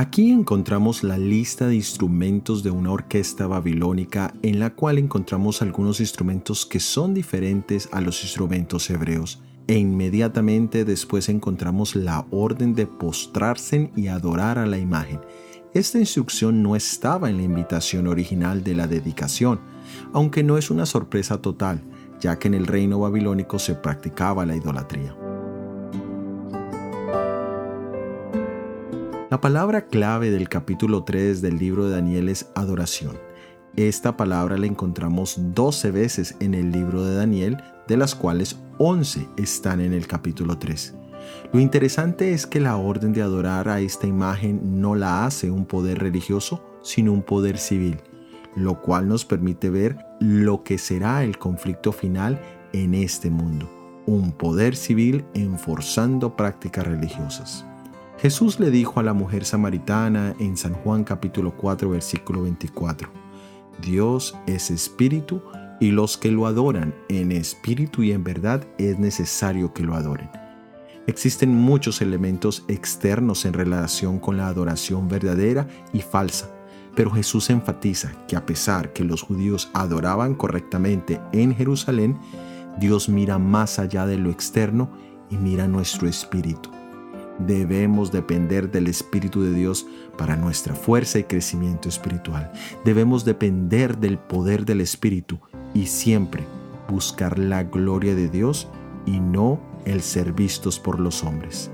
Aquí encontramos la lista de instrumentos de una orquesta babilónica en la cual encontramos algunos instrumentos que son diferentes a los instrumentos hebreos e inmediatamente después encontramos la orden de postrarse y adorar a la imagen. Esta instrucción no estaba en la invitación original de la dedicación, aunque no es una sorpresa total, ya que en el reino babilónico se practicaba la idolatría. La palabra clave del capítulo 3 del libro de Daniel es adoración. Esta palabra la encontramos 12 veces en el libro de Daniel, de las cuales 11 están en el capítulo 3. Lo interesante es que la orden de adorar a esta imagen no la hace un poder religioso, sino un poder civil, lo cual nos permite ver lo que será el conflicto final en este mundo, un poder civil enforzando prácticas religiosas. Jesús le dijo a la mujer samaritana en San Juan capítulo 4 versículo 24, Dios es espíritu y los que lo adoran en espíritu y en verdad es necesario que lo adoren. Existen muchos elementos externos en relación con la adoración verdadera y falsa, pero Jesús enfatiza que a pesar que los judíos adoraban correctamente en Jerusalén, Dios mira más allá de lo externo y mira nuestro espíritu debemos depender del Espíritu de Dios para nuestra fuerza y crecimiento espiritual. Debemos depender del poder del Espíritu y siempre buscar la gloria de Dios y no el ser vistos por los hombres.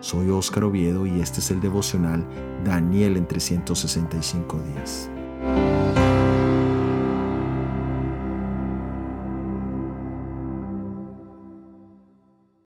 Soy Óscar Oviedo y este es el devocional Daniel en 365 días.